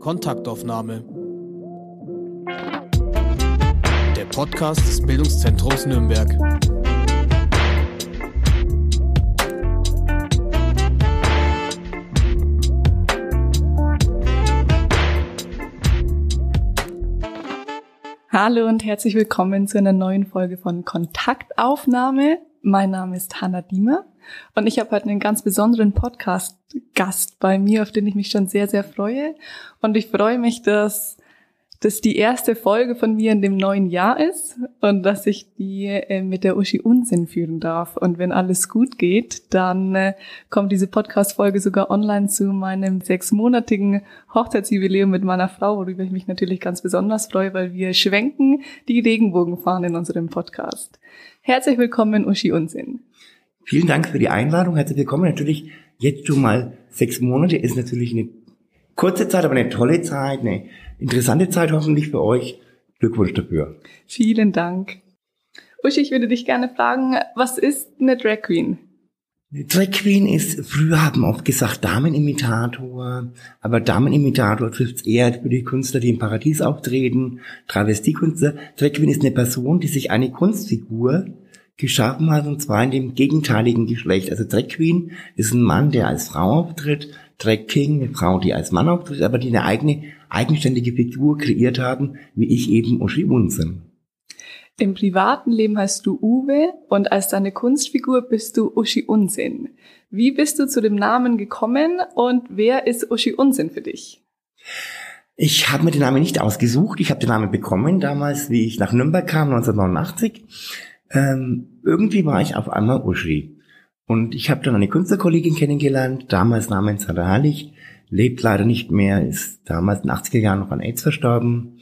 Kontaktaufnahme. Der Podcast des Bildungszentrums Nürnberg. Hallo und herzlich willkommen zu einer neuen Folge von Kontaktaufnahme. Mein Name ist Hanna Diemer und ich habe heute einen ganz besonderen Podcast-Gast bei mir, auf den ich mich schon sehr, sehr freue. Und ich freue mich, dass das die erste Folge von mir in dem neuen Jahr ist und dass ich die äh, mit der Uschi Unsinn führen darf. Und wenn alles gut geht, dann äh, kommt diese Podcast-Folge sogar online zu meinem sechsmonatigen Hochzeitsjubiläum mit meiner Frau, worüber ich mich natürlich ganz besonders freue, weil wir schwenken die Regenbogenfahnen in unserem Podcast. Herzlich willkommen, Uschi Unsinn. Vielen Dank für die Einladung. Herzlich willkommen. Natürlich jetzt schon mal sechs Monate ist natürlich eine kurze Zeit, aber eine tolle Zeit, eine interessante Zeit hoffentlich für euch. Glückwunsch dafür. Vielen Dank. Uschi, ich würde dich gerne fragen, was ist eine Drag Queen? Eine Drag Queen ist, früher haben oft gesagt Damenimitator, aber Damenimitator trifft es eher für die Künstler, die im Paradies auftreten, Travestiekünstler. Drag Queen ist eine Person, die sich eine Kunstfigur geschaffen hat, und zwar in dem gegenteiligen Geschlecht. Also Drag Queen ist ein Mann, der als Frau auftritt, Drag King, eine Frau, die als Mann auftritt, aber die eine eigene, eigenständige Figur kreiert haben, wie ich eben Uschi Unsen. Im privaten Leben heißt du Uwe und als deine Kunstfigur bist du Uschi Unsinn. Wie bist du zu dem Namen gekommen und wer ist Uschi Unsinn für dich? Ich habe mir den Namen nicht ausgesucht. Ich habe den Namen bekommen damals, wie ich nach Nürnberg kam, 1989. Ähm, irgendwie war ich auf einmal Uschi. Und ich habe dann eine Künstlerkollegin kennengelernt, damals namens Sarah Herrlich, lebt leider nicht mehr, ist damals in den 80er Jahren noch an AIDS verstorben.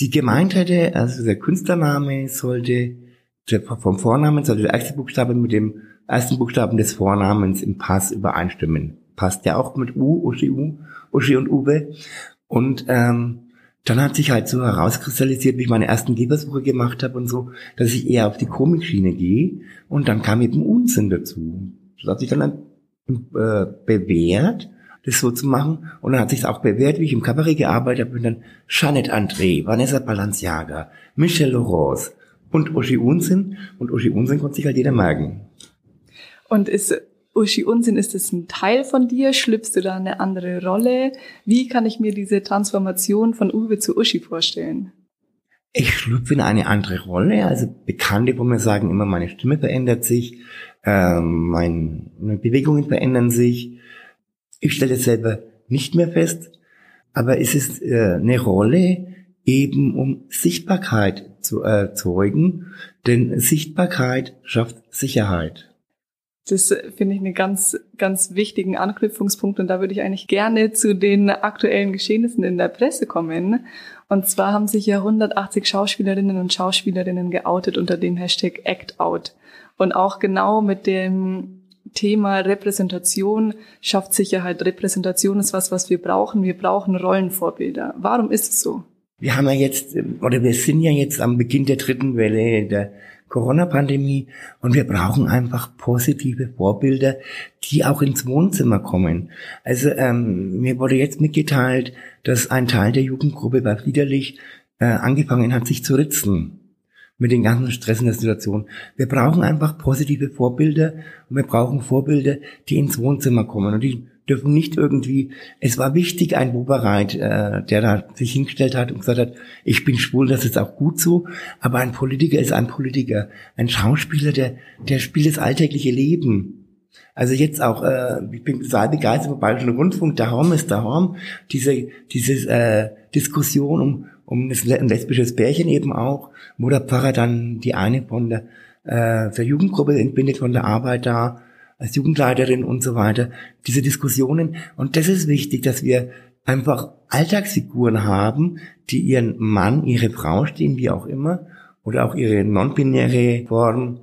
Die gemeint hätte, also der Künstlername sollte, vom Vornamen sollte der erste Buchstabe mit dem ersten Buchstaben des Vornamens im Pass übereinstimmen. Passt ja auch mit U, Uschi U, Uschi und Uwe. Und ähm, dann hat sich halt so herauskristallisiert, wie ich meine ersten Gebersuche gemacht habe und so, dass ich eher auf die Komikschiene gehe. Und dann kam eben Unsinn dazu. Das hat sich dann äh, bewährt, das so zu machen. Und dann hat sich auch bewährt, wie ich im Kabarett gearbeitet habe, und dann Jeanette André, Vanessa Balenciaga, Michelle Laurence und Uschi Unsinn. Und Uschi Unsinn konnte sich halt jeder merken. Und ist Uschi Unsinn, ist es ein Teil von dir? Schlüpfst du da eine andere Rolle? Wie kann ich mir diese Transformation von Uwe zu Uschi vorstellen? Ich schlüpfe in eine andere Rolle. Also Bekannte von mir sagen immer, meine Stimme verändert sich, äh, meine Bewegungen verändern sich. Ich stelle es selber nicht mehr fest, aber es ist äh, eine Rolle eben, um Sichtbarkeit zu erzeugen, denn Sichtbarkeit schafft Sicherheit. Das finde ich einen ganz, ganz wichtigen Anknüpfungspunkt und da würde ich eigentlich gerne zu den aktuellen Geschehnissen in der Presse kommen. Und zwar haben sich ja 180 Schauspielerinnen und Schauspielerinnen geoutet unter dem Hashtag ActOut. Und auch genau mit dem Thema Repräsentation schafft Sicherheit. Repräsentation ist was, was wir brauchen. Wir brauchen Rollenvorbilder. Warum ist es so? Wir haben ja jetzt, oder wir sind ja jetzt am Beginn der dritten Welle der Corona-Pandemie und wir brauchen einfach positive Vorbilder, die auch ins Wohnzimmer kommen. Also ähm, mir wurde jetzt mitgeteilt, dass ein Teil der Jugendgruppe bei Friederlich äh, angefangen hat, sich zu ritzen mit den ganzen Stress in der Situation. Wir brauchen einfach positive Vorbilder und wir brauchen Vorbilder, die ins Wohnzimmer kommen und die dürfen nicht irgendwie, es war wichtig, ein Bubereit, äh, der da sich hingestellt hat und gesagt hat, ich bin schwul, das ist auch gut so, aber ein Politiker ist ein Politiker. Ein Schauspieler, der, der spielt das alltägliche Leben. Also jetzt auch, äh, ich bin total begeistert vom Bayerischen Rundfunk, der Horm ist der Horm, diese, diese äh, Diskussion um, um ein lesbisches Pärchen eben auch, wo der Pfarrer dann die eine von der, äh, der Jugendgruppe entbindet von der Arbeit da, als Jugendleiterin und so weiter, diese Diskussionen. Und das ist wichtig, dass wir einfach Alltagsfiguren haben, die ihren Mann, ihre Frau stehen, wie auch immer, oder auch ihre non-binäre Form,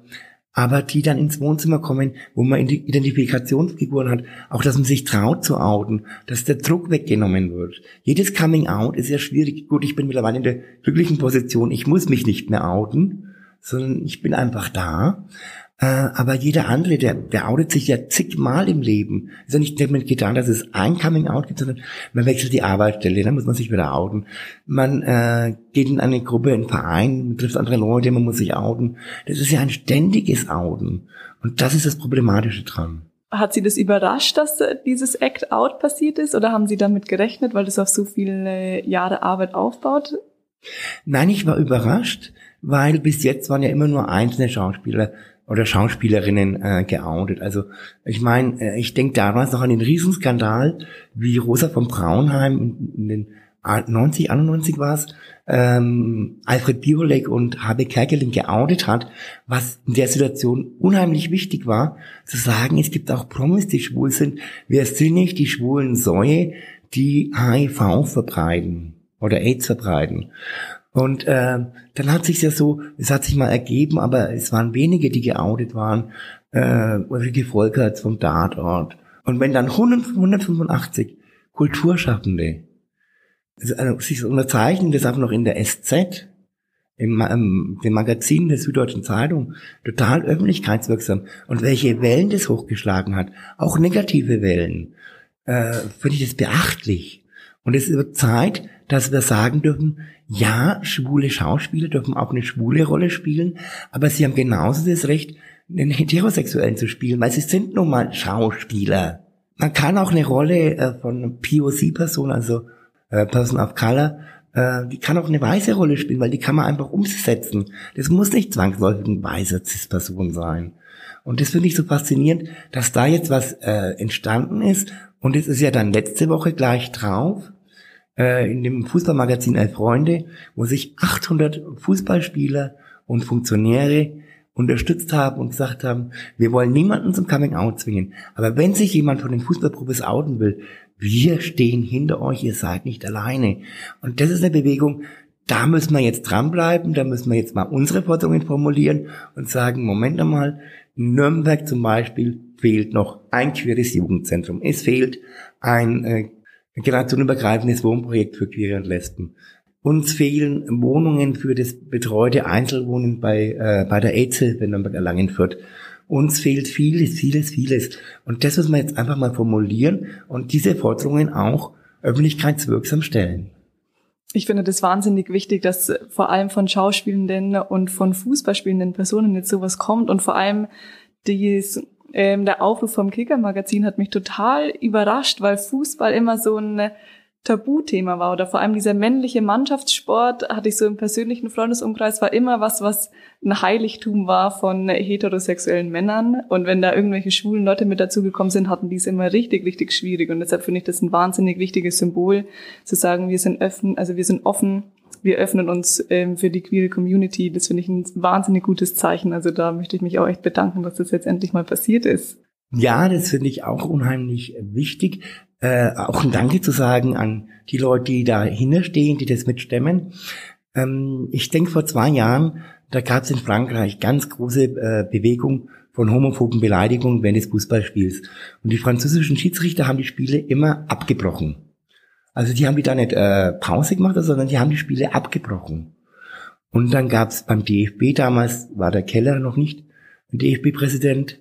aber die dann ins Wohnzimmer kommen, wo man Identifikationsfiguren hat, auch dass man sich traut zu outen, dass der Druck weggenommen wird. Jedes Coming Out ist ja schwierig. Gut, ich bin mittlerweile in der glücklichen Position, ich muss mich nicht mehr outen, sondern ich bin einfach da. Äh, aber jeder andere, der, der outet sich ja zigmal im Leben. Ist ja nicht damit getan, dass es ein Coming-out gibt, sondern man wechselt die Arbeitsstelle, dann muss man sich wieder outen. Man äh, geht in eine Gruppe, in einen Verein, man trifft andere Leute, man muss sich outen. Das ist ja ein ständiges Outen. Und das ist das Problematische dran. Hat Sie das überrascht, dass äh, dieses Act-Out passiert ist? Oder haben Sie damit gerechnet, weil das auf so viele Jahre Arbeit aufbaut? Nein, ich war überrascht, weil bis jetzt waren ja immer nur einzelne Schauspieler oder Schauspielerinnen äh, geoutet. Also ich meine, äh, ich denke damals noch an den Riesenskandal, wie Rosa von Braunheim in, den 90, 91 war es, ähm, Alfred Biolek und Habe Kerkeling geoutet hat, was in der Situation unheimlich wichtig war, zu sagen, es gibt auch Promis, die schwul sind. Wir sind nicht die schwulen Säue, die HIV verbreiten oder AIDS verbreiten. Und äh, dann hat sich ja so, es hat sich mal ergeben, aber es waren wenige, die geoutet waren, äh, Ulrike Volkerts vom Tatort. Und wenn dann 100, 185 Kulturschaffende also, sich unterzeichnen, das auch noch in der SZ, im, im dem Magazin der Süddeutschen Zeitung, total öffentlichkeitswirksam. Und welche Wellen das hochgeschlagen hat, auch negative Wellen, äh, finde ich das beachtlich. Und es wird Zeit, dass wir sagen dürfen, ja, schwule Schauspieler dürfen auch eine schwule Rolle spielen, aber sie haben genauso das Recht, einen Heterosexuellen zu spielen, weil sie sind nun mal Schauspieler. Man kann auch eine Rolle äh, von POC-Person, also äh, Person of Color, äh, die kann auch eine weiße Rolle spielen, weil die kann man einfach umsetzen. Das muss nicht zwangsläufig eine weiße Cis-Person sein. Und das finde ich so faszinierend, dass da jetzt was äh, entstanden ist. Und es ist ja dann letzte Woche gleich drauf, äh, in dem Fußballmagazin Elf Freunde, wo sich 800 Fußballspieler und Funktionäre unterstützt haben und gesagt haben, wir wollen niemanden zum Coming Out zwingen. Aber wenn sich jemand von den Fußballprofis outen will, wir stehen hinter euch, ihr seid nicht alleine. Und das ist eine Bewegung, da müssen wir jetzt dranbleiben, da müssen wir jetzt mal unsere Forderungen formulieren und sagen, Moment einmal, in Nürnberg zum Beispiel fehlt noch ein queeres Jugendzentrum. Es fehlt ein äh, generationenübergreifendes Wohnprojekt für Queere und Lesben. Uns fehlen Wohnungen für das betreute Einzelwohnen bei, äh, bei der AIDS-Hilfe in Nürnberg-Erlangenfurt. Uns fehlt vieles, vieles, vieles. Und das müssen wir jetzt einfach mal formulieren und diese Forderungen auch öffentlichkeitswirksam stellen. Ich finde das wahnsinnig wichtig, dass vor allem von Schauspielenden und von Fußballspielenden Personen jetzt sowas kommt und vor allem dies, ähm, der Aufruf vom Kicker-Magazin hat mich total überrascht, weil Fußball immer so ein Tabuthema war oder vor allem dieser männliche Mannschaftssport hatte ich so im persönlichen Freundesumkreis war immer was, was ein Heiligtum war von heterosexuellen Männern. Und wenn da irgendwelche schwulen Leute mit dazugekommen sind, hatten die es immer richtig, richtig schwierig. Und deshalb finde ich das ein wahnsinnig wichtiges Symbol, zu sagen, wir sind offen, also wir sind offen, wir öffnen uns ähm, für die queere Community. Das finde ich ein wahnsinnig gutes Zeichen. Also da möchte ich mich auch echt bedanken, dass das jetzt endlich mal passiert ist. Ja, das finde ich auch unheimlich wichtig äh, auch ein Danke zu sagen an die Leute, die dahinter stehen, die das mitstemmen. Ähm, ich denke, vor zwei Jahren, da gab es in Frankreich ganz große äh, Bewegung von homophoben Beleidigungen während des Fußballspiels. Und die französischen Schiedsrichter haben die Spiele immer abgebrochen. Also die haben die da nicht äh, Pause gemacht, sondern die haben die Spiele abgebrochen. Und dann gab es beim DFB damals, war der Keller noch nicht DFB-Präsident,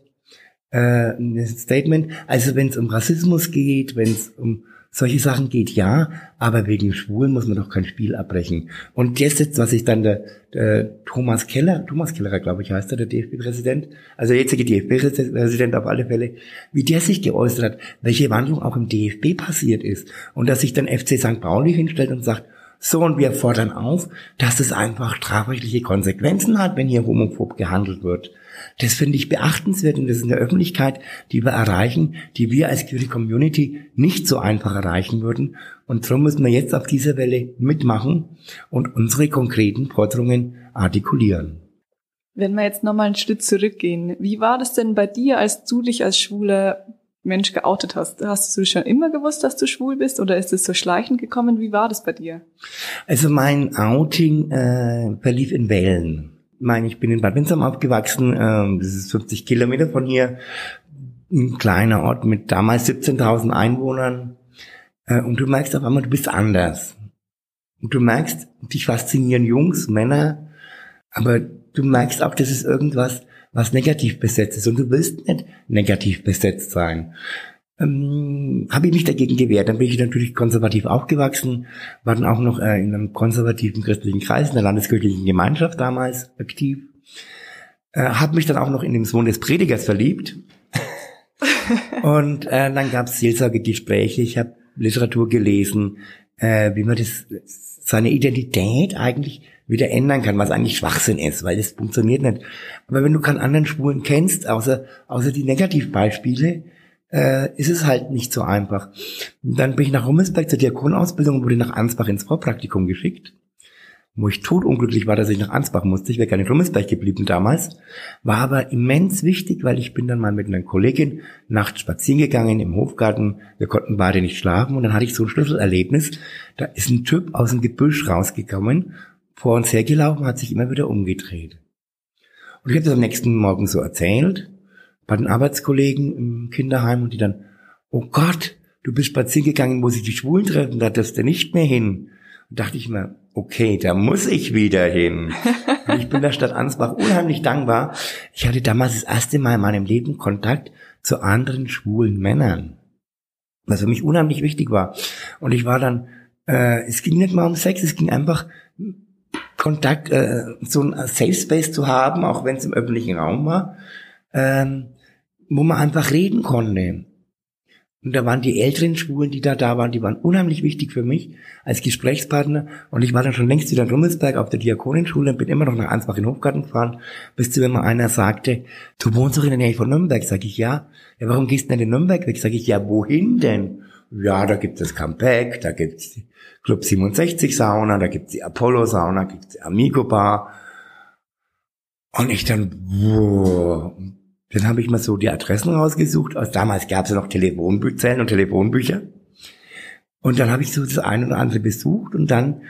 äh, ein Statement. Also wenn es um Rassismus geht, wenn es um solche Sachen geht, ja, aber wegen Schwulen muss man doch kein Spiel abbrechen. Und das jetzt, was sich dann der, der Thomas Keller, Thomas Keller, glaube ich, heißt er, der DFB-Präsident, also der jetzige DFB-Präsident auf alle Fälle, wie der sich geäußert hat, welche Wandlung auch im DFB passiert ist. Und dass sich dann FC St. Pauli hinstellt und sagt, so, und wir fordern auf, dass es einfach strafrechtliche Konsequenzen hat, wenn hier homophob gehandelt wird. Das finde ich beachtenswert und das ist eine Öffentlichkeit, die wir erreichen, die wir als Queer Community nicht so einfach erreichen würden. Und darum müssen wir jetzt auf dieser Welle mitmachen und unsere konkreten Forderungen artikulieren. Wenn wir jetzt nochmal einen Schritt zurückgehen, wie war das denn bei dir, als du dich als schwuler Mensch geoutet hast? Hast du schon immer gewusst, dass du schwul bist oder ist es so schleichend gekommen? Wie war das bei dir? Also mein Outing äh, verlief in Wellen meine, ich bin in Bad Windsheim aufgewachsen, ähm, das ist 50 Kilometer von hier, ein kleiner Ort mit damals 17.000 Einwohnern. Äh, und du merkst auf einmal, du bist anders. Und du merkst, dich faszinieren Jungs, Männer, aber du merkst auch, das ist irgendwas, was negativ besetzt ist. Und du willst nicht negativ besetzt sein. Ähm, habe ich mich dagegen gewehrt. Dann bin ich natürlich konservativ aufgewachsen, war dann auch noch äh, in einem konservativen christlichen Kreis, in der landeskirchlichen Gemeinschaft damals aktiv. Äh, habe mich dann auch noch in den Sohn des Predigers verliebt. und äh, dann gab es Seelsorgegespräche, ich habe Literatur gelesen, äh, wie man das seine Identität eigentlich wieder ändern kann, was eigentlich Schwachsinn ist, weil das funktioniert nicht. Aber wenn du keinen anderen Schwulen kennst, außer, außer die Negativbeispiele, äh, ist es halt nicht so einfach. Dann bin ich nach Rummelsberg zur Diakonausbildung und wurde nach Ansbach ins Vorpraktikum geschickt wo ich totunglücklich war, dass ich nach Ansbach musste. Ich wäre gerne in Rummelsberg geblieben damals. War aber immens wichtig, weil ich bin dann mal mit einer Kollegin nachts spazieren gegangen im Hofgarten. Wir konnten beide nicht schlafen und dann hatte ich so ein Schlüsselerlebnis. Da ist ein Typ aus dem Gebüsch rausgekommen, vor uns hergelaufen, hat sich immer wieder umgedreht. Und ich habe das am nächsten Morgen so erzählt, bei den Arbeitskollegen im Kinderheim und die dann, oh Gott, du bist spazieren gegangen, wo sich die Schwulen treffen, da darfst du nicht mehr hin. Und dachte ich mir, okay, da muss ich wieder hin. Und ich bin der Stadt Ansbach unheimlich dankbar. Ich hatte damals das erste Mal in meinem Leben Kontakt zu anderen schwulen Männern. Was für mich unheimlich wichtig war. Und ich war dann, äh, es ging nicht mal um Sex, es ging einfach Kontakt, äh, so ein Safe Space zu haben, auch wenn es im öffentlichen Raum war, ähm, wo man einfach reden konnte. Und da waren die älteren Schwulen, die da da waren, die waren unheimlich wichtig für mich als Gesprächspartner. Und ich war dann schon längst wieder in Rummelsberg auf der Diakonenschule und bin immer noch nach Ansbach in Hofgarten gefahren, bis zu mir einer sagte, du wohnst doch in der Nähe von Nürnberg. Sag ich, ja. Ja, warum gehst du denn in Nürnberg weg? Sag ich, ja, wohin denn? Ja, da gibt es Campec, da gibt's Club 67 Sauna, da gibt's die Apollo Sauna, gibt's die Amigo Bar. Und ich dann, wow, dann habe ich mal so die Adressen rausgesucht. Also damals gab es ja noch Telefonzellen und Telefonbücher. Und dann habe ich so das eine oder andere besucht und dann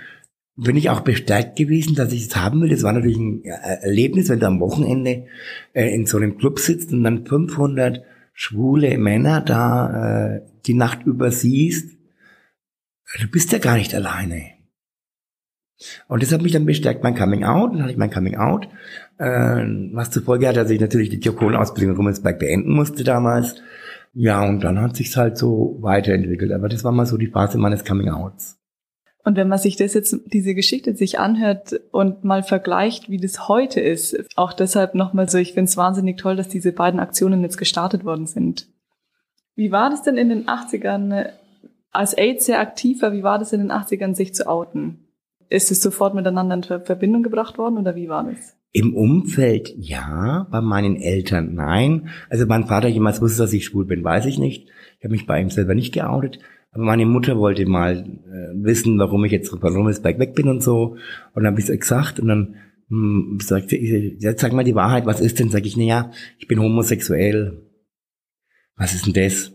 bin ich auch bestärkt gewesen, dass ich es haben will. Das war natürlich ein Erlebnis, wenn du am Wochenende äh, in so einem Club sitzt und dann 500 schwule Männer da äh, die Nacht über siehst. Du bist ja gar nicht alleine. Und das hat mich dann bestärkt, mein Coming Out. Dann hatte ich mein Coming Out, äh, was zur Folge hat, dass ich natürlich die Diakonenausbildung in Rummelsberg beenden musste damals. Ja, und dann hat sich's halt so weiterentwickelt. Aber das war mal so die Phase meines Coming Outs. Und wenn man sich das jetzt, diese Geschichte sich anhört und mal vergleicht, wie das heute ist, auch deshalb nochmal so, ich finde es wahnsinnig toll, dass diese beiden Aktionen jetzt gestartet worden sind. Wie war das denn in den 80ern, als AIDS sehr aktiv war, wie war das in den 80ern, sich zu outen? Ist es sofort miteinander in Verbindung gebracht worden oder wie war das? Im Umfeld ja, bei meinen Eltern nein. Also mein Vater jemals wusste, dass ich schwul bin, weiß ich nicht. Ich habe mich bei ihm selber nicht geoutet. Aber meine Mutter wollte mal äh, wissen, warum ich jetzt von Rummelsberg weg bin und so. Und dann habe ich es gesagt und dann hm, sagte ich, jetzt sag mal die Wahrheit, was ist denn? Sag ich, na ja, ich bin homosexuell. Was ist denn das?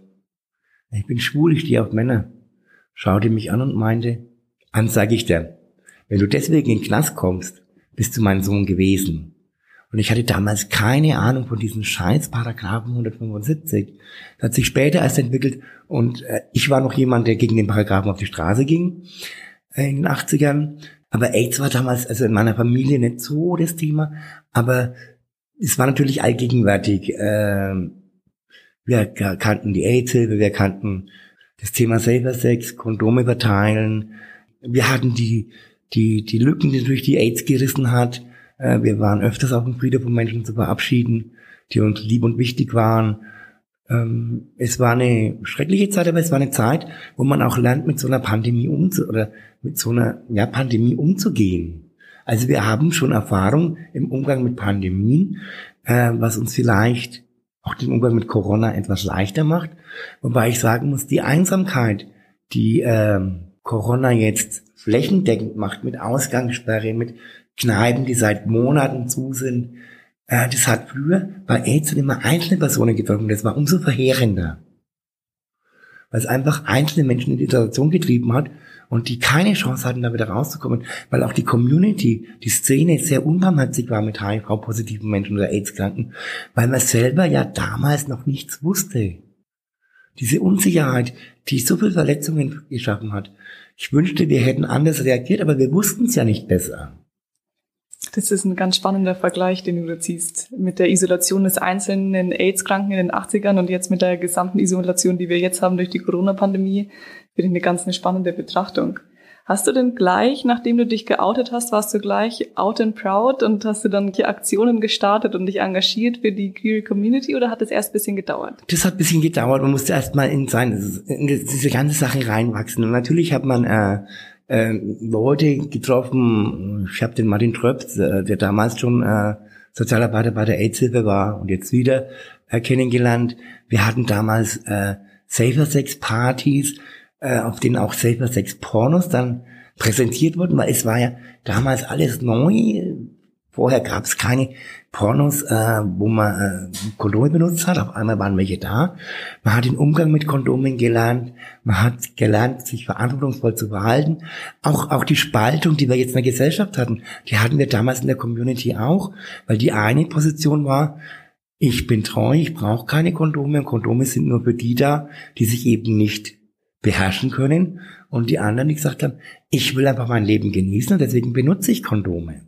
Ich bin schwul, ich stehe auf Männer. Schaute mich an und meinte, an sag ich dir, wenn du deswegen in den Knast kommst, bist du mein Sohn gewesen. Und ich hatte damals keine Ahnung von diesen scheiß Paragraphen 175. Das hat sich später erst entwickelt und äh, ich war noch jemand, der gegen den Paragraphen auf die Straße ging äh, in den 80ern. Aber AIDS war damals, also in meiner Familie nicht so das Thema, aber es war natürlich allgegenwärtig. Äh, wir kannten die AIDS-Hilfe, wir kannten das Thema Safer Sex, Kondome verteilen. Wir hatten die die, die Lücken, die durch die AIDS gerissen hat. Äh, wir waren öfters auf dem Friedhof, um Menschen zu verabschieden, die uns lieb und wichtig waren. Ähm, es war eine schreckliche Zeit, aber es war eine Zeit, wo man auch lernt, mit so einer Pandemie umzu oder mit so einer ja, Pandemie umzugehen. Also wir haben schon Erfahrung im Umgang mit Pandemien, äh, was uns vielleicht auch den Umgang mit Corona etwas leichter macht. Wobei ich sagen muss, die Einsamkeit, die äh, Corona jetzt flächendeckend macht mit Ausgangssperre, mit Kneipen, die seit Monaten zu sind. Äh, das hat früher bei AIDS immer einzelne Personen getroffen. Das war umso verheerender. Weil es einfach einzelne Menschen in die Situation getrieben hat und die keine Chance hatten, da wieder rauszukommen, weil auch die Community, die Szene sehr unbarmherzig war mit HIV-positiven Menschen oder AIDS-Kranken, weil man selber ja damals noch nichts wusste. Diese Unsicherheit, die so viele Verletzungen geschaffen hat, ich wünschte, wir hätten anders reagiert, aber wir wussten es ja nicht besser. Das ist ein ganz spannender Vergleich, den du da ziehst. Mit der Isolation des einzelnen AIDS-Kranken in den 80ern und jetzt mit der gesamten Isolation, die wir jetzt haben durch die Corona-Pandemie, finde ich eine ganz eine spannende Betrachtung. Hast du denn gleich, nachdem du dich geoutet hast, warst du gleich out and proud und hast du dann hier Aktionen gestartet und dich engagiert für die Queer Community oder hat es erst ein bisschen gedauert? Das hat ein bisschen gedauert. Man musste erst mal in, sein, in diese ganze Sache reinwachsen. Und natürlich hat man äh, äh, Leute getroffen. Ich habe den Martin Tröpf, äh, der damals schon äh, Sozialarbeiter bei der AIDS-Hilfe war und jetzt wieder äh, kennengelernt. Wir hatten damals äh, Safer Sex Partys äh, auf denen auch selber sechs Pornos dann präsentiert wurden, weil es war ja damals alles neu. Vorher gab es keine Pornos, äh, wo man äh, Kondome benutzt hat. Auf einmal waren welche da. Man hat den Umgang mit Kondomen gelernt. Man hat gelernt, sich verantwortungsvoll zu verhalten. Auch, auch die Spaltung, die wir jetzt in der Gesellschaft hatten, die hatten wir damals in der Community auch, weil die eine Position war, ich bin treu, ich brauche keine Kondome. Kondome sind nur für die da, die sich eben nicht beherrschen können und die anderen, die gesagt haben, ich will einfach mein Leben genießen und deswegen benutze ich Kondome.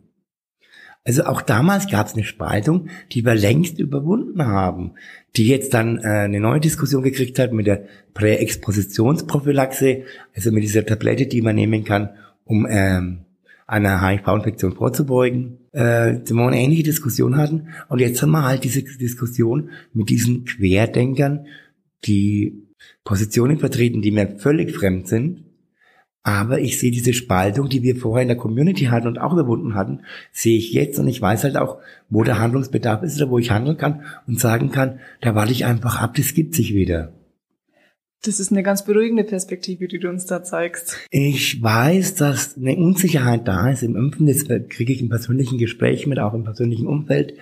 Also auch damals gab es eine Spaltung, die wir längst überwunden haben, die jetzt dann äh, eine neue Diskussion gekriegt hat mit der Präexpositionsprophylaxe, also mit dieser Tablette, die man nehmen kann, um ähm, einer HIV-Infektion vorzubeugen, äh, wo wir eine ähnliche Diskussion hatten. Und jetzt haben wir halt diese Diskussion mit diesen Querdenkern, die Positionen vertreten, die mir völlig fremd sind. Aber ich sehe diese Spaltung, die wir vorher in der Community hatten und auch überwunden hatten, sehe ich jetzt und ich weiß halt auch, wo der Handlungsbedarf ist oder wo ich handeln kann und sagen kann, da warte ich einfach ab, das gibt sich wieder. Das ist eine ganz beruhigende Perspektive, die du uns da zeigst. Ich weiß, dass eine Unsicherheit da ist im Impfen. Das kriege ich im persönlichen Gespräch mit, auch im persönlichen Umfeld.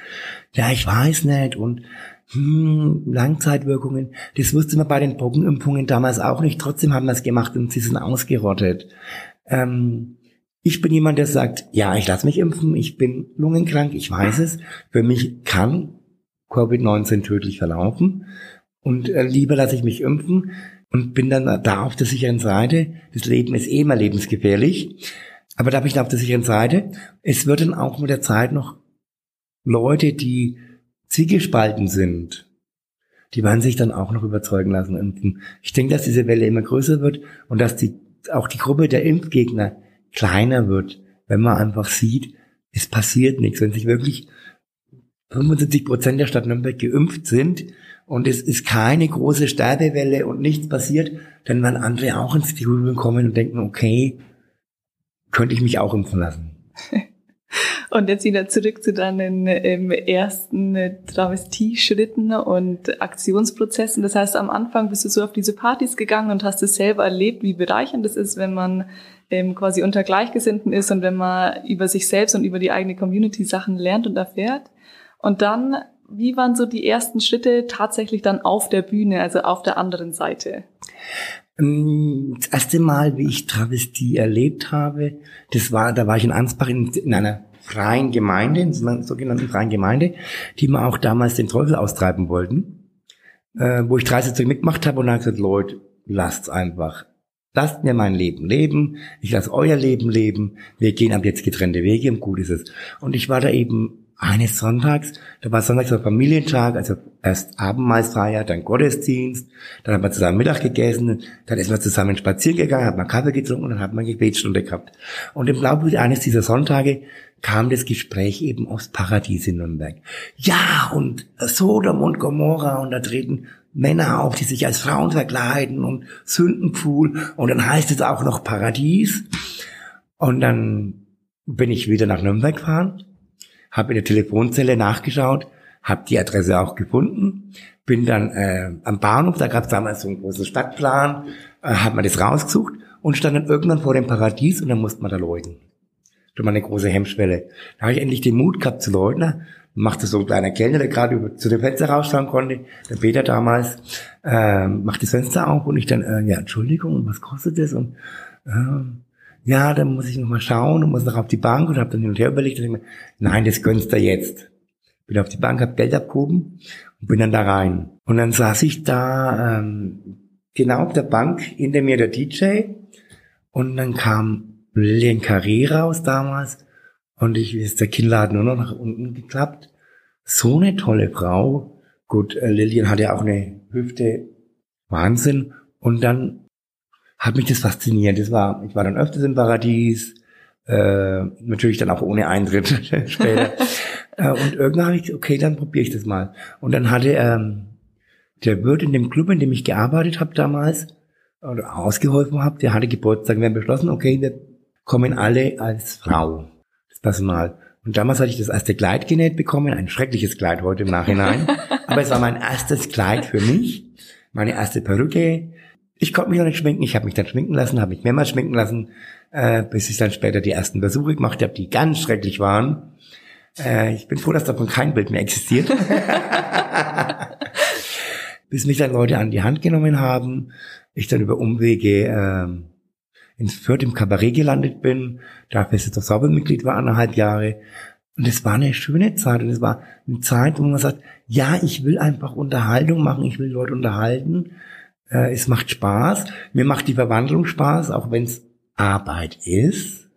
Ja, ich weiß nicht. Und hm, Langzeitwirkungen, das wusste man bei den Pockenimpfungen damals auch nicht. Trotzdem haben wir es gemacht und sie sind ausgerottet. Ähm, ich bin jemand, der sagt, ja, ich lasse mich impfen, ich bin lungenkrank, ich weiß es. Für mich kann Covid-19 tödlich verlaufen und äh, lieber lasse ich mich impfen und bin dann da auf der sicheren Seite. Das Leben ist eh immer lebensgefährlich. Aber da bin ich auf der sicheren Seite. Es wird dann auch mit der Zeit noch Leute, die zwiegespalten sind, die werden sich dann auch noch überzeugen lassen. Und ich denke, dass diese Welle immer größer wird und dass die, auch die Gruppe der Impfgegner kleiner wird, wenn man einfach sieht, es passiert nichts. Wenn sich wirklich 75 Prozent der Stadt Nürnberg geimpft sind und es ist keine große Sterbewelle und nichts passiert, dann werden andere auch ins Grübeln kommen und denken, okay, könnte ich mich auch impfen lassen. Und jetzt wieder zurück zu deinen ähm, ersten äh, Travestieschritten und Aktionsprozessen. Das heißt, am Anfang bist du so auf diese Partys gegangen und hast es selber erlebt, wie bereichernd es ist, wenn man ähm, quasi unter Gleichgesinnten ist und wenn man über sich selbst und über die eigene Community Sachen lernt und erfährt. Und dann, wie waren so die ersten Schritte tatsächlich dann auf der Bühne, also auf der anderen Seite? Ähm, das erste Mal, wie ich Travestie erlebt habe, das war, da war ich in Ansbach in, in einer freien Gemeinde, in einer sogenannten freien Gemeinde, die wir auch damals den Teufel austreiben wollten, äh, wo ich drei Sitzungen mitgemacht habe und dann gesagt, Leute, lasst's einfach. Lasst mir mein Leben leben, ich lasse euer Leben leben, wir gehen ab jetzt getrennte Wege und gut ist es. Und ich war da eben eines Sonntags, da war Sonntags der Familientag, also erst Abendmahlsfeier, dann Gottesdienst, dann haben wir zusammen Mittag gegessen, dann ist man zusammen spazieren gegangen, hat man Kaffee getrunken und dann hat man Gebetsstunde gehabt. Und im Laufe eines dieser Sonntage kam das Gespräch eben aufs Paradies in Nürnberg. Ja, und Sodom und Gomorra und da treten Männer auf, die sich als Frauen verkleiden und Sündenpfuhl und dann heißt es auch noch Paradies. Und dann bin ich wieder nach Nürnberg gefahren habe in der Telefonzelle nachgeschaut, habe die Adresse auch gefunden, bin dann äh, am Bahnhof, da gab es damals so einen großen Stadtplan, äh, hat man das rausgesucht und stand dann irgendwann vor dem Paradies und dann musste man da läuten. Da war eine große Hemmschwelle. Da habe ich endlich den Mut gehabt zu läuten. Machte so ein kleiner Kellner, der gerade zu dem Fenster rausschauen konnte, der Peter damals, äh, macht das Fenster auf und ich dann, äh, ja, Entschuldigung, was kostet das? Und äh, ja, dann muss ich noch mal schauen und muss noch auf die Bank und habe dann hin und her überlegt, und mir, nein, das gönnst du jetzt. Bin auf die Bank, hab Geld abgehoben und bin dann da rein. Und dann saß ich da ähm, genau auf der Bank, hinter mir der DJ und dann kam Lilian Carré raus damals Und ich ist der Kinnladen nur noch nach unten geklappt. So eine tolle Frau. Gut, äh, Lillian hatte ja auch eine Hüfte. Wahnsinn. Und dann hat mich das fasziniert. Das war, ich war dann öfters im Paradies, äh, natürlich dann auch ohne Eintritt später. äh, und irgendwann habe ich, okay, dann probiere ich das mal. Und dann hatte ähm, der Wirt in dem Club, in dem ich gearbeitet habe damals, oder ausgeholfen habe, der hatte Geburtstag. Wir haben beschlossen, okay, wir kommen alle als Frau, das Personal. Und damals hatte ich das erste Kleid genäht bekommen, ein schreckliches Kleid heute im Nachhinein. Aber es war mein erstes Kleid für mich, meine erste Perücke. Ich konnte mich noch nicht schminken, ich habe mich dann schminken lassen, habe mich mehrmals schminken lassen, äh, bis ich dann später die ersten Versuche gemacht habe, die ganz schrecklich waren. Äh, ich bin froh, dass davon kein Bild mehr existiert. bis mich dann Leute an die Hand genommen haben, ich dann über Umwege ähm, ins Fürth im Kabarett gelandet bin, da festes Saubermitglied war anderthalb Jahre. Und es war eine schöne Zeit und es war eine Zeit, wo man sagt, ja, ich will einfach Unterhaltung machen, ich will Leute unterhalten. Äh, es macht Spaß. Mir macht die Verwandlung Spaß, auch wenn es Arbeit ist.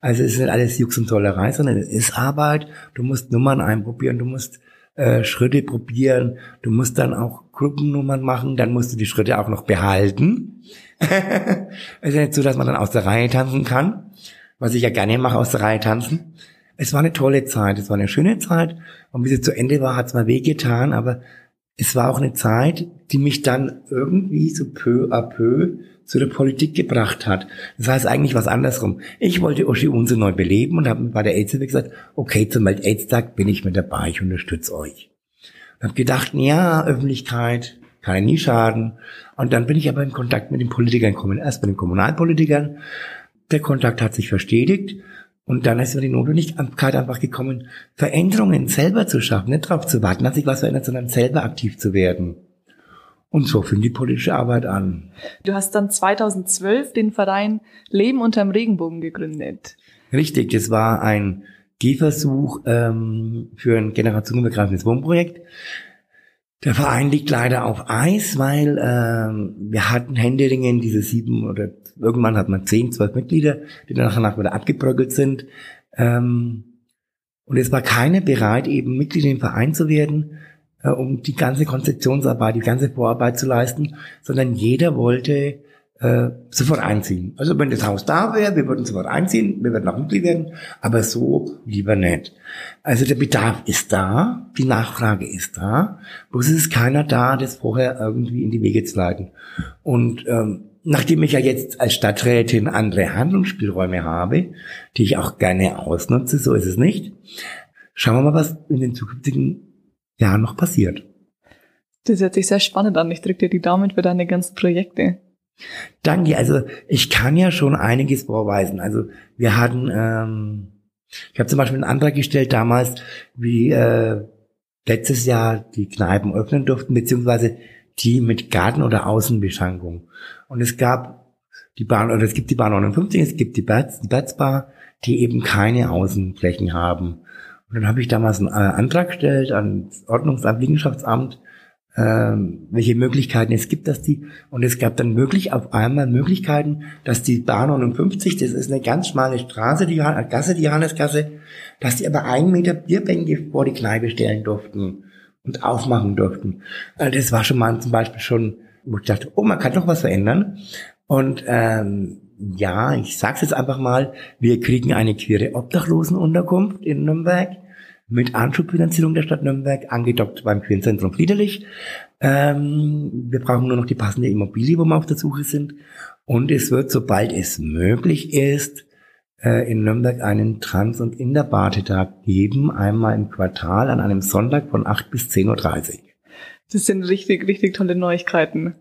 Also es ist nicht alles Jux und Tollerei, sondern es ist Arbeit. Du musst Nummern einprobieren, du musst äh, Schritte probieren, du musst dann auch Gruppennummern machen, dann musst du die Schritte auch noch behalten. es ist nicht so, dass man dann aus der Reihe tanzen kann, was ich ja gerne mache, aus der Reihe tanzen. Es war eine tolle Zeit, es war eine schöne Zeit und wie sie zu Ende war, hat es mal wehgetan, aber es war auch eine Zeit, die mich dann irgendwie so peu à peu zu der Politik gebracht hat. Das heißt eigentlich was andersrum. Ich wollte Oschi Unse neu beleben und habe bei der AIDS gesagt, okay, zum Welt-AIDS-Tag bin ich mit dabei, ich unterstütze euch. Ich habe gedacht, ja, Öffentlichkeit kann ja nie schaden. Und dann bin ich aber in Kontakt mit den Politikern gekommen. Erst mit den Kommunalpolitikern. Der Kontakt hat sich verstetigt. Und dann ist mir die Notwendigkeit einfach gekommen, Veränderungen selber zu schaffen, nicht darauf zu warten, dass sich was verändert, sondern selber aktiv zu werden. Und so fing die politische Arbeit an. Du hast dann 2012 den Verein Leben unterm Regenbogen gegründet. Richtig, das war ein Gehversuch ähm, für ein generationenübergreifendes Wohnprojekt. Der Verein liegt leider auf Eis, weil ähm, wir hatten Händeringen, diese sieben oder irgendwann hat man zehn, zwölf Mitglieder, die dann nachher wieder abgebröckelt sind. Ähm, und es war keiner bereit, eben Mitglied im Verein zu werden, äh, um die ganze Konzeptionsarbeit, die ganze Vorarbeit zu leisten, sondern jeder wollte äh, sofort einziehen. Also wenn das Haus da wäre, wir würden sofort einziehen, wir würden auch Mitglied werden, aber so lieber nicht. Also der Bedarf ist da, die Nachfrage ist da, bloß ist keiner da, das vorher irgendwie in die Wege zu leiten. Und ähm, nachdem ich ja jetzt als Stadträtin andere Handlungsspielräume habe, die ich auch gerne ausnutze, so ist es nicht, schauen wir mal, was in den zukünftigen Jahren noch passiert. Das hört sich sehr spannend an. Ich drücke dir die Daumen für deine ganzen Projekte. Danke. Also ich kann ja schon einiges vorweisen. Also wir hatten, ähm, ich habe zum Beispiel einen Antrag gestellt damals, wie äh, letztes Jahr die Kneipen öffnen durften, beziehungsweise die mit Garten- oder Außenbeschankung. Und es gab die Bahn, oder es gibt die Bahn 59, es gibt die Bats, die Batsbar, die eben keine Außenflächen haben. Und dann habe ich damals einen äh, Antrag gestellt ans Ordnungsamt, Liegenschaftsamt, welche Möglichkeiten es gibt, dass die, und es gab dann wirklich auf einmal Möglichkeiten, dass die Bahn 59, das ist eine ganz schmale Straße, die Gasse, die Johannesgasse, dass die aber einen Meter Bierbänke vor die Kneipe stellen durften und aufmachen durften. Also das war schon mal zum Beispiel schon, wo ich dachte, oh, man kann doch was verändern. Und ähm, ja, ich sag's jetzt einfach mal, wir kriegen eine queere Obdachlosenunterkunft in Nürnberg mit Anschubfinanzierung der Stadt Nürnberg, angedockt beim Queenzentrum Friedrich. Ähm, wir brauchen nur noch die passende Immobilie, wo wir auf der Suche sind. Und es wird, sobald es möglich ist, äh, in Nürnberg einen Trans- und Interbadetag geben, einmal im Quartal an einem Sonntag von 8 bis 10.30 Uhr. Das sind richtig, richtig tolle Neuigkeiten.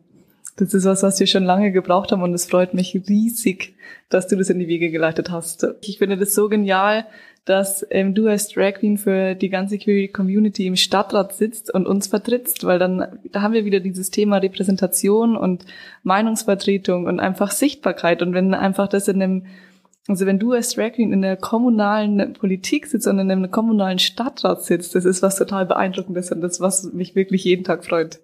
Das ist was, was wir schon lange gebraucht haben und es freut mich riesig, dass du das in die Wege geleitet hast. Ich finde das so genial, dass ähm, du als Drag Queen für die ganze Queer Community im Stadtrat sitzt und uns vertrittst, weil dann da haben wir wieder dieses Thema Repräsentation und Meinungsvertretung und einfach Sichtbarkeit und wenn einfach das in einem also wenn du als Drag Queen in der kommunalen Politik sitzt und in einem kommunalen Stadtrat sitzt, das ist was total beeindruckendes und das was mich wirklich jeden Tag freut.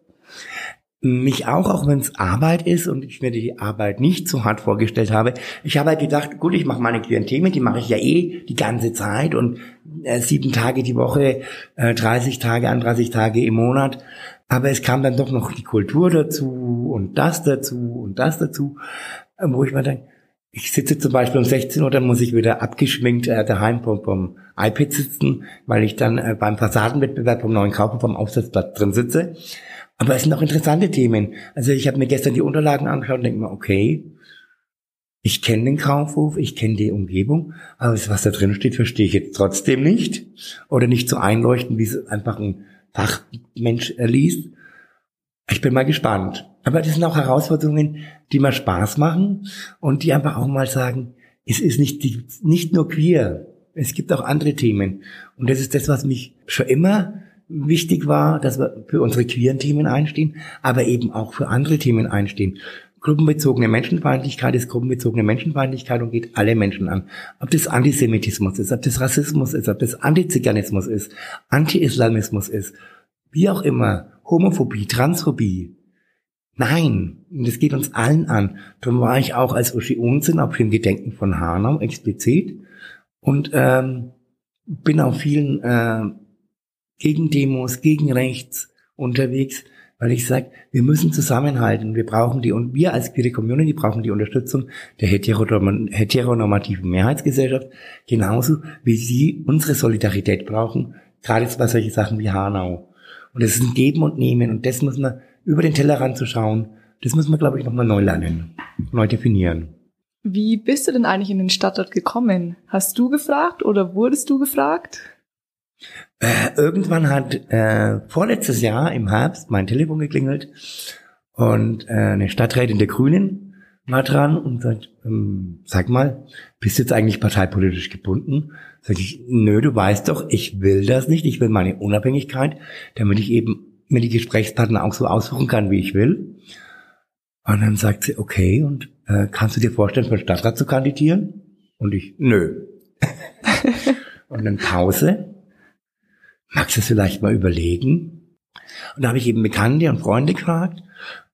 Mich auch, auch wenn es Arbeit ist und ich mir die Arbeit nicht so hart vorgestellt habe. Ich habe halt gedacht, gut, ich mache meine queeren Themen, die mache ich ja eh die ganze Zeit und äh, sieben Tage die Woche, äh, 30 Tage an 30 Tage im Monat. Aber es kam dann doch noch die Kultur dazu und das dazu und das dazu, äh, wo ich mir denke, ich sitze zum Beispiel um 16 Uhr, dann muss ich wieder abgeschminkt äh, daheim vom, vom iPad sitzen, weil ich dann äh, beim Fassadenwettbewerb vom neuen Kaufen vom Aufsatzblatt drin sitze. Aber es sind auch interessante Themen. Also ich habe mir gestern die Unterlagen angeschaut und denke mir, okay, ich kenne den Kaufhof, ich kenne die Umgebung, aber was da drin steht, verstehe ich jetzt trotzdem nicht. Oder nicht so einleuchten, wie es einfach ein Fachmensch liest. Ich bin mal gespannt. Aber das sind auch Herausforderungen, die mal Spaß machen und die einfach auch mal sagen, es ist nicht, nicht nur queer. Es gibt auch andere Themen. Und das ist das, was mich schon immer wichtig war, dass wir für unsere queeren Themen einstehen, aber eben auch für andere Themen einstehen. Gruppenbezogene Menschenfeindlichkeit ist gruppenbezogene Menschenfeindlichkeit und geht alle Menschen an. Ob das Antisemitismus ist, ob das Rassismus ist, ob das Antiziganismus ist, Anti-Islamismus ist, wie auch immer, Homophobie, Transphobie. Nein, das geht uns allen an. Darum war ich auch als Uschi Unsinn auf dem Gedenken von Hanau explizit und ähm, bin auf vielen äh, gegen Demos, gegen rechts unterwegs, weil ich sage, wir müssen zusammenhalten. Wir brauchen die und wir als queere Community brauchen die Unterstützung der heteronormativen Mehrheitsgesellschaft, genauso wie sie unsere Solidarität brauchen, gerade bei solchen Sachen wie Hanau. Und es ist ein Geben und Nehmen und das muss man über den Tellerrand zu schauen, das muss man, glaube ich, nochmal neu lernen, neu definieren. Wie bist du denn eigentlich in den Stadtrat gekommen? Hast du gefragt oder wurdest du gefragt? Äh, irgendwann hat äh, vorletztes Jahr im Herbst mein Telefon geklingelt und äh, eine Stadträtin der Grünen war dran und sagt, ähm, sag mal, bist du jetzt eigentlich parteipolitisch gebunden? Sag ich, nö, du weißt doch, ich will das nicht, ich will meine Unabhängigkeit, damit ich eben mir die Gesprächspartner auch so aussuchen kann, wie ich will. Und dann sagt sie, okay, und äh, kannst du dir vorstellen, für den Stadtrat zu kandidieren? Und ich, nö. und dann Pause magst du es vielleicht mal überlegen? Und da habe ich eben Bekannte und Freunde gefragt.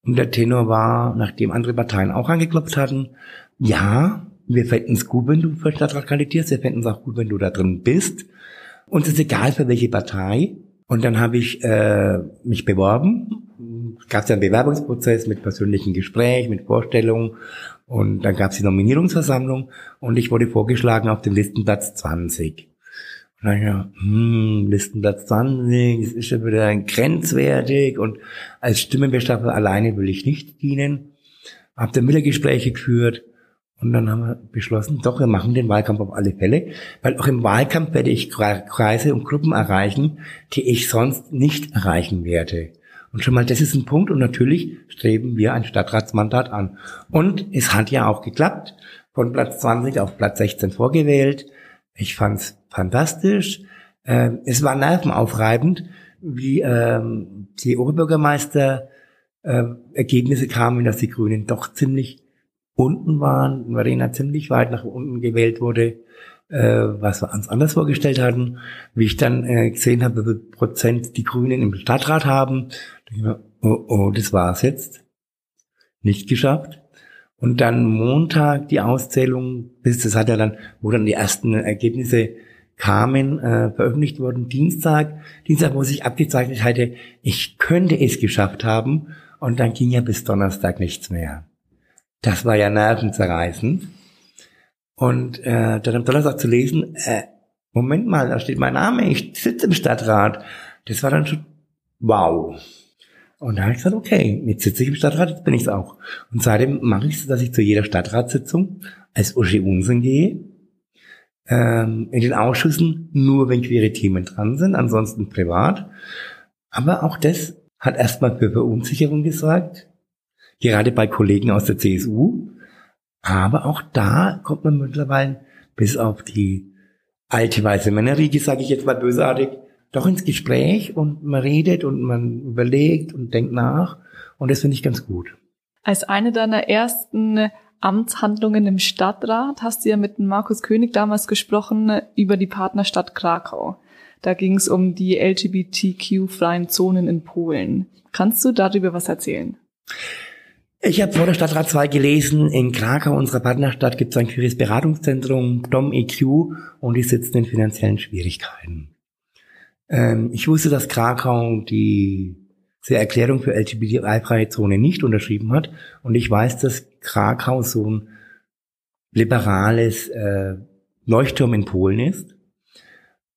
Und der Tenor war, nachdem andere Parteien auch angeklopft hatten, ja, wir fänden es gut, wenn du für Stadtrat kandidierst, wir fänden es auch gut, wenn du da drin bist. Uns ist egal für welche Partei. Und dann habe ich äh, mich beworben. Gab es einen Bewerbungsprozess mit persönlichen Gespräch, mit Vorstellungen. Und dann gab es die Nominierungsversammlung und ich wurde vorgeschlagen auf dem Listenplatz 20. Naja, hm, Listenplatz 20, das ist schon wieder grenzwertig und als Stimmenbestatter alleine will ich nicht dienen. Hab dann wieder Gespräche geführt und dann haben wir beschlossen, doch, wir machen den Wahlkampf auf alle Fälle, weil auch im Wahlkampf werde ich Kreise und Gruppen erreichen, die ich sonst nicht erreichen werde. Und schon mal, das ist ein Punkt und natürlich streben wir ein Stadtratsmandat an. Und es hat ja auch geklappt, von Platz 20 auf Platz 16 vorgewählt. Ich fand's fantastisch. Ähm, es war nervenaufreibend, wie ähm, die Oberbürgermeister äh, Ergebnisse kamen, dass die Grünen doch ziemlich unten waren, Marina ziemlich weit nach unten gewählt wurde, äh, was wir uns anders vorgestellt hatten. Wie ich dann äh, gesehen habe, wie viel Prozent die Grünen im Stadtrat haben, dachte ich mir, oh, oh, das war's jetzt. Nicht geschafft. Und dann Montag die Auszählung, bis das hat ja dann, wo dann die ersten Ergebnisse kamen, äh, veröffentlicht wurden. Dienstag, Dienstag, wo sich abgezeichnet hatte, ich könnte es geschafft haben. Und dann ging ja bis Donnerstag nichts mehr. Das war ja nervenzerreißend. Und äh, dann am Donnerstag zu lesen, äh, Moment mal, da steht mein Name, ich sitze im Stadtrat. Das war dann schon wow. Und da habe ich gesagt, okay, jetzt sitze ich im Stadtrat, jetzt bin ich es auch. Und seitdem mache ich es, dass ich zu jeder Stadtratssitzung als Uschi Unsinn gehe, ähm, in den Ausschüssen nur, wenn queere Themen dran sind, ansonsten privat. Aber auch das hat erstmal für Verunsicherung gesorgt, gerade bei Kollegen aus der CSU. Aber auch da kommt man mittlerweile bis auf die alte weiße Männerriege, sage ich jetzt mal bösartig, doch ins Gespräch und man redet und man überlegt und denkt nach. Und das finde ich ganz gut. Als eine deiner ersten Amtshandlungen im Stadtrat hast du ja mit Markus König damals gesprochen über die Partnerstadt Krakau. Da ging es um die LGBTQ-freien Zonen in Polen. Kannst du darüber was erzählen? Ich habe vor der Stadtrat 2 gelesen, in Krakau, unserer Partnerstadt, gibt es ein queeres Beratungszentrum, DOM EQ, und die sitzen in finanziellen Schwierigkeiten. Ähm, ich wusste, dass Krakau die Erklärung für LGBTI-freie Zone nicht unterschrieben hat, und ich weiß, dass Krakau so ein liberales äh, Leuchtturm in Polen ist.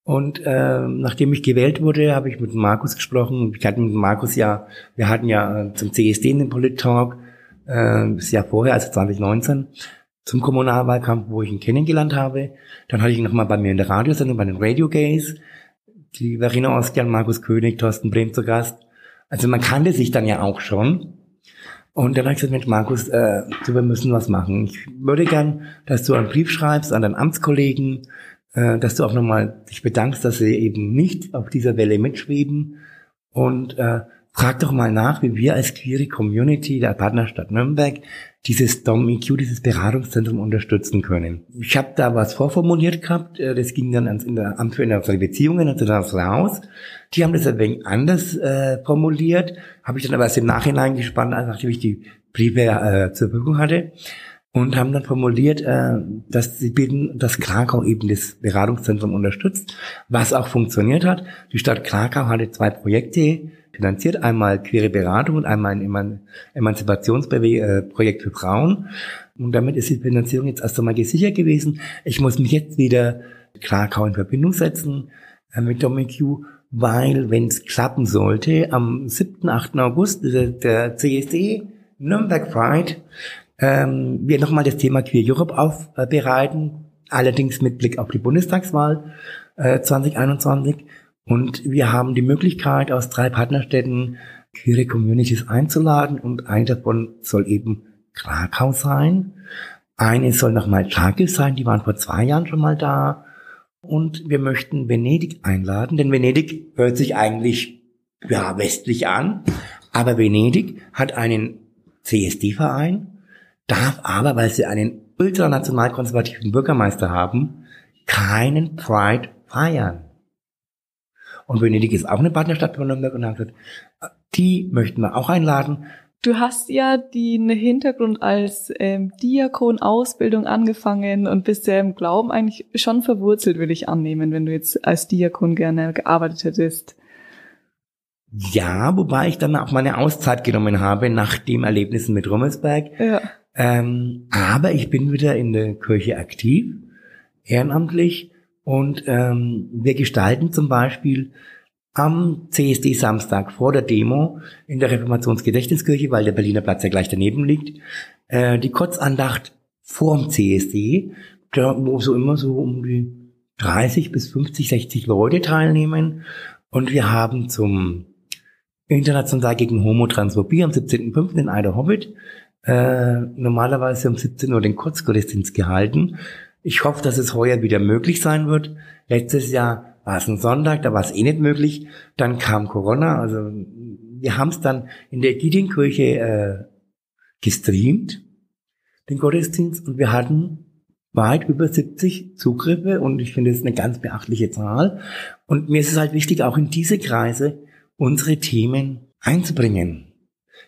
Und äh, nachdem ich gewählt wurde, habe ich mit Markus gesprochen. Ich hatte mit Markus ja, wir hatten ja äh, zum CSD in den Polit-Talk, äh, das Jahr vorher, also 2019, zum Kommunalwahlkampf, wo ich ihn kennengelernt habe. Dann hatte ich ihn nochmal bei mir in der Radiosendung, bei den Radio Gays. Die Verena Oskjan, Markus König, Thorsten Brehm zu Gast. Also man kannte sich dann ja auch schon. Und dann habe ich gesagt, Mensch, Markus, äh, wir müssen was machen. Ich würde gern, dass du einen Brief schreibst an deinen Amtskollegen, äh, dass du auch nochmal dich bedankst, dass sie eben nicht auf dieser Welle mitschweben und äh, frag doch mal nach, wie wir als queere Community der Partnerstadt Nürnberg dieses DOM-EQ, dieses Beratungszentrum unterstützen können. Ich habe da was vorformuliert gehabt, äh, das ging dann ans in der Amt für internationale Beziehungen, also das raus. Die haben das ein wenig anders äh, formuliert, habe ich dann aber erst im Nachhinein gespannt, nachdem ich die Briefe äh, zur Verfügung hatte und haben dann formuliert, äh, dass sie bitten, dass Krakau eben das Beratungszentrum unterstützt, was auch funktioniert hat. Die Stadt Krakau hatte zwei Projekte finanziert, einmal queere Beratung und einmal ein Eman Emanzipationsprojekt äh, für Frauen. Und damit ist die Finanzierung jetzt erst einmal gesichert gewesen. Ich muss mich jetzt wieder Krakau in Verbindung setzen äh, mit DomIQ, weil wenn es klappen sollte, am 7., 8. August, der, der CSD Nürnberg Pride, ähm, wir nochmal das Thema Queer Europe aufbereiten, allerdings mit Blick auf die Bundestagswahl äh, 2021. Und wir haben die Möglichkeit, aus drei Partnerstädten queere Communities einzuladen und eine davon soll eben Krakau sein. Eine soll nochmal Tschakis sein, die waren vor zwei Jahren schon mal da. Und wir möchten Venedig einladen, denn Venedig hört sich eigentlich ja westlich an, aber Venedig hat einen CSD-Verein darf aber, weil sie einen ultranational-konservativen Bürgermeister haben, keinen Pride feiern. Und Venedig ist auch eine Partnerstadt von Nürnberg und haben gesagt, die möchten wir auch einladen. Du hast ja den Hintergrund als ähm, Diakon Ausbildung angefangen und bist ja im Glauben eigentlich schon verwurzelt, will ich annehmen, wenn du jetzt als Diakon gerne gearbeitet hättest. Ja, wobei ich dann auch meine Auszeit genommen habe nach dem Erlebnissen mit Rummelsberg. Ja. Ähm, aber ich bin wieder in der Kirche aktiv, ehrenamtlich. Und ähm, wir gestalten zum Beispiel am CSD Samstag vor der Demo in der Reformationsgedächtniskirche, weil der Berliner Platz ja gleich daneben liegt, äh, die Kurzandacht vorm CSD, da, wo so immer so um die 30 bis 50, 60 Leute teilnehmen. Und wir haben zum Internationalen Tag gegen Homotransphobie am 17.05. in Eider Hobbit äh, normalerweise um 17 Uhr den Kurzgottesdienst gehalten. Ich hoffe, dass es heuer wieder möglich sein wird. Letztes Jahr war es ein Sonntag, da war es eh nicht möglich. Dann kam Corona, also wir haben es dann in der Gidienkirche äh, gestreamt, den Gottesdienst, und wir hatten weit über 70 Zugriffe und ich finde, das eine ganz beachtliche Zahl. Und mir ist es halt wichtig, auch in diese Kreise unsere Themen einzubringen.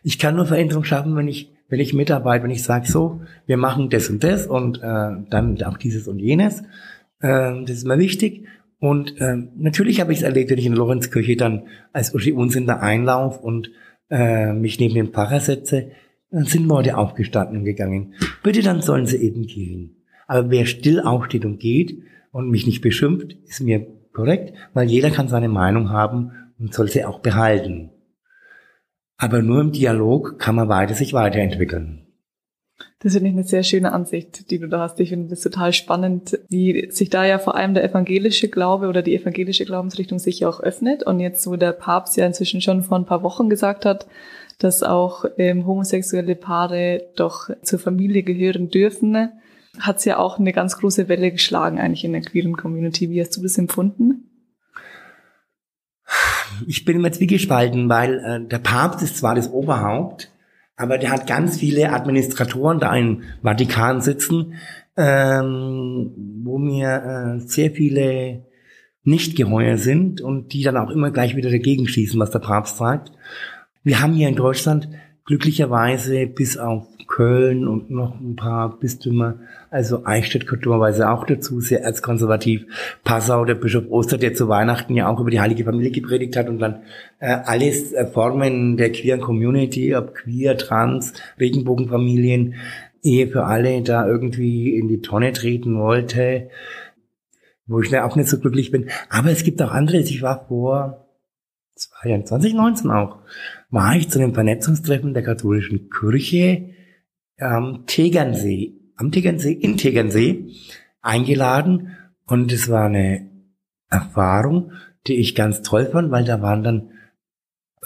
Ich kann nur Veränderung schaffen, wenn ich wenn ich mitarbeite, wenn ich sage, so, wir machen das und das und äh, dann auch dieses und jenes, äh, das ist mir wichtig. Und äh, natürlich habe ich es erlebt, wenn ich in Lorenzkirche dann als Uschi Unsinn da einlauf und äh, mich neben den Pfarrer setze, dann sind Leute aufgestanden und gegangen. Bitte, dann sollen sie eben gehen. Aber wer still aufsteht und geht und mich nicht beschimpft, ist mir korrekt, weil jeder kann seine Meinung haben und soll sie auch behalten. Aber nur im Dialog kann man weiter sich weiterentwickeln. Das finde ich eine sehr schöne Ansicht, die du da hast. Ich finde das total spannend, wie sich da ja vor allem der evangelische Glaube oder die evangelische Glaubensrichtung sich ja auch öffnet. Und jetzt, wo der Papst ja inzwischen schon vor ein paar Wochen gesagt hat, dass auch ähm, homosexuelle Paare doch zur Familie gehören dürfen, hat es ja auch eine ganz große Welle geschlagen eigentlich in der queeren Community. Wie hast du das empfunden? Ich bin immer zwiegespalten, weil äh, der Papst ist zwar das Oberhaupt, aber der hat ganz viele Administratoren da im Vatikan sitzen, ähm, wo mir äh, sehr viele nicht geheuer sind und die dann auch immer gleich wieder dagegen schießen, was der Papst sagt. Wir haben hier in Deutschland glücklicherweise bis auf Köln und noch ein paar Bistümer, also Eichstätt gehört dummerweise auch dazu, sehr erzkonservativ. Passau, der Bischof Oster, der zu Weihnachten ja auch über die heilige Familie gepredigt hat und dann äh, alles äh, Formen der queeren Community, ob queer, trans, Regenbogenfamilien, Ehe für alle da irgendwie in die Tonne treten wollte, wo ich auch nicht so glücklich bin. Aber es gibt auch andere. Ich war vor zwei Jahren, 2019 auch, war ich zu einem Vernetzungstreffen der katholischen Kirche am Tegernsee, am Tegernsee, in Tegernsee eingeladen und es war eine Erfahrung, die ich ganz toll fand, weil da waren dann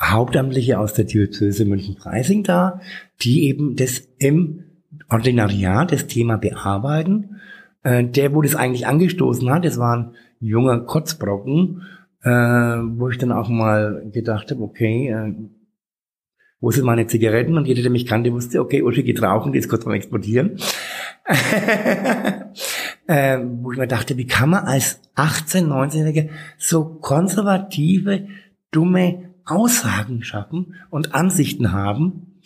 Hauptamtliche aus der Diözese München-Freising da, die eben das im Ordinariat das Thema bearbeiten. Äh, der, wo das eigentlich angestoßen hat, das war ein junger Kotzbrocken, äh, wo ich dann auch mal gedacht habe, okay, äh, wo sind meine Zigaretten? Und jeder, der mich kannte, wusste, okay, Uschi geht rauchen, die ist kurz beim Explodieren. äh, wo ich mir dachte, wie kann man als 18-, 19-Jähriger so konservative, dumme Aussagen schaffen und Ansichten haben?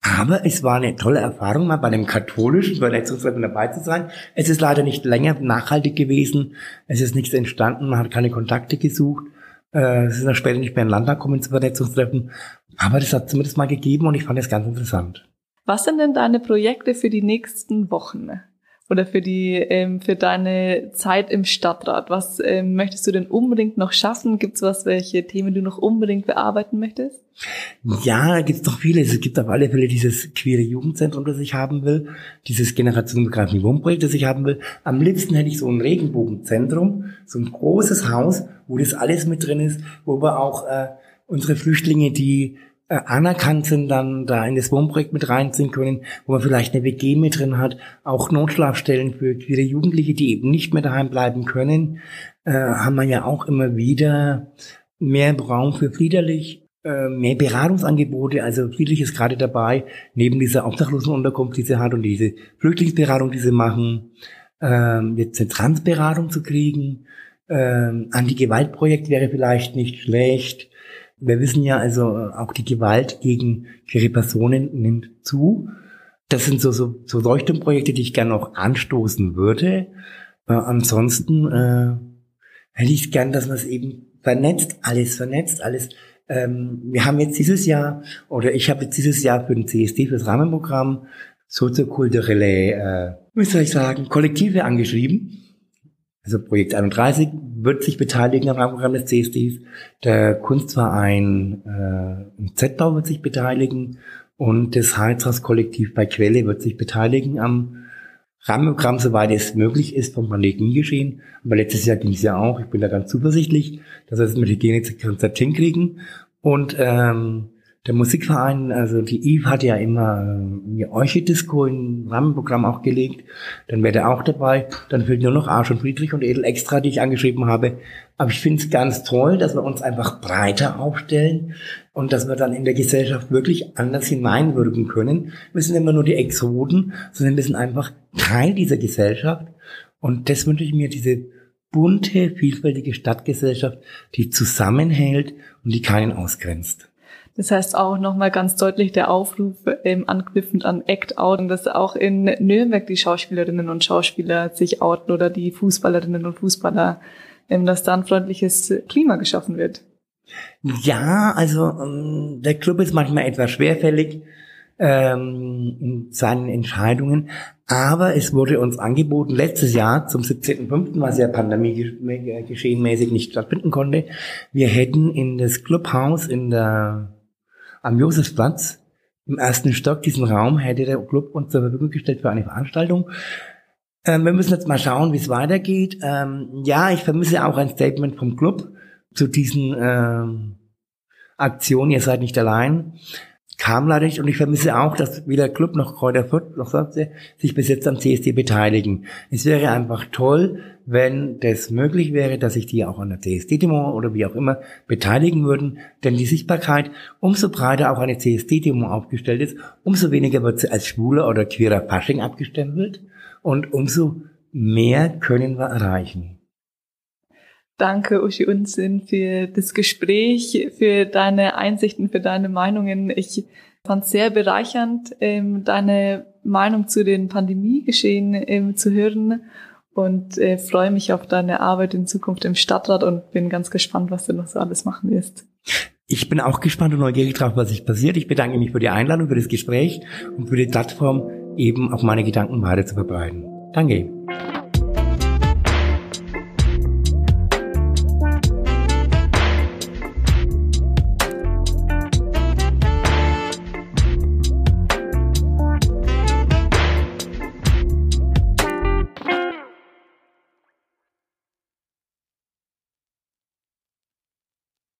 Aber es war eine tolle Erfahrung, mal bei einem katholischen Verletzungstreffen dabei zu sein. Es ist leider nicht länger nachhaltig gewesen. Es ist nichts entstanden. Man hat keine Kontakte gesucht. Äh, es ist dann später nicht mehr ein Landtag kommen zu Vernetzungstreffen. Aber das hat zumindest mal gegeben und ich fand das ganz interessant. Was sind denn deine Projekte für die nächsten Wochen? Oder für die, ähm, für deine Zeit im Stadtrat? Was ähm, möchtest du denn unbedingt noch schaffen? Gibt es was, welche Themen du noch unbedingt bearbeiten möchtest? Ja, da gibt es doch viele. Es gibt auf alle Fälle dieses queere Jugendzentrum, das ich haben will, dieses generationenbegreifende Wohnprojekt, das ich haben will. Am liebsten hätte ich so ein Regenbogenzentrum, so ein großes Haus, wo das alles mit drin ist, wo wir auch äh, unsere Flüchtlinge, die äh, anerkannt sind, dann da in das Wohnprojekt mit reinziehen können, wo man vielleicht eine WG mit drin hat, auch Notschlafstellen für queere Jugendliche, die eben nicht mehr daheim bleiben können, äh, haben wir ja auch immer wieder mehr Raum für friedlich, äh, mehr Beratungsangebote, also friedlich ist gerade dabei, neben dieser Obdachlosenunterkunft, die sie hat und diese Flüchtlingsberatung, die sie machen, äh, jetzt eine Transberatung zu kriegen, äh, Anti-Gewalt-Projekt wäre vielleicht nicht schlecht, wir wissen ja also, auch die Gewalt gegen queere Personen nimmt zu. Das sind so, so, so Leuchtturmprojekte, die ich gerne noch anstoßen würde. Äh, ansonsten äh, hätte ich gern, dass man es eben vernetzt, alles vernetzt, alles. Ähm, wir haben jetzt dieses Jahr, oder ich habe jetzt dieses Jahr für den CSD, für das Rahmenprogramm, soziokulturelle, äh, wie soll ich sagen, Kollektive angeschrieben also Projekt 31 wird sich beteiligen am Rahmenprogramm des CSDs. Der Kunstverein äh, im Z-Bau wird sich beteiligen und das Heizhaus-Kollektiv bei Quelle wird sich beteiligen am Rahmenprogramm, soweit es möglich ist, vom Pandemie geschehen. Aber letztes Jahr ging es ja auch. Ich bin da ganz zuversichtlich, dass wir es mit Hygienekonzept hinkriegen. Und ähm, der Musikverein, also die Eve hat ja immer äh, Orchid-Disco im Rahmenprogramm auch gelegt. Dann wäre der auch dabei. Dann fehlt nur noch Arsch und Friedrich und Edel Extra, die ich angeschrieben habe. Aber ich finde es ganz toll, dass wir uns einfach breiter aufstellen und dass wir dann in der Gesellschaft wirklich anders hineinwirken können. Wir sind immer nur die Exoden, sondern wir sind einfach Teil dieser Gesellschaft. Und das wünsche ich mir, diese bunte, vielfältige Stadtgesellschaft, die zusammenhält und die keinen ausgrenzt. Das heißt auch nochmal ganz deutlich der Aufruf ähm, anknüpfend an Act Out, dass auch in Nürnberg die Schauspielerinnen und Schauspieler sich outen oder die Fußballerinnen und Fußballer, ähm, dass da ein freundliches Klima geschaffen wird. Ja, also ähm, der Club ist manchmal etwas schwerfällig ähm, in seinen Entscheidungen, aber es wurde uns angeboten, letztes Jahr zum 17.05., was ja Pandemie geschehenmäßig nicht stattfinden konnte, wir hätten in das Clubhaus in der am Josefsplatz im ersten Stock diesen Raum hätte der Club uns zur Verfügung gestellt für eine Veranstaltung. Ähm, wir müssen jetzt mal schauen, wie es weitergeht. Ähm, ja, ich vermisse auch ein Statement vom Club zu diesen ähm, Aktionen. Ihr seid nicht allein kam leider nicht und ich vermisse auch, dass weder Club noch Kräuter Fürth noch sonst sich bis jetzt am CSD beteiligen. Es wäre einfach toll, wenn das möglich wäre, dass sich die auch an der CSD-Demo oder wie auch immer beteiligen würden, denn die Sichtbarkeit, umso breiter auch eine CSD-Demo aufgestellt ist, umso weniger wird sie als schwuler oder queerer Fasching abgestempelt und umso mehr können wir erreichen. Danke, Uschi Unsinn, für das Gespräch, für deine Einsichten, für deine Meinungen. Ich fand es sehr bereichernd, ähm, deine Meinung zu den Pandemiegeschehen ähm, zu hören und äh, freue mich auf deine Arbeit in Zukunft im Stadtrat und bin ganz gespannt, was du noch so alles machen wirst. Ich bin auch gespannt und neugierig drauf, was sich passiert. Ich bedanke mich für die Einladung, für das Gespräch und für die Plattform, eben auch meine Gedanken weiter zu verbreiten. Danke.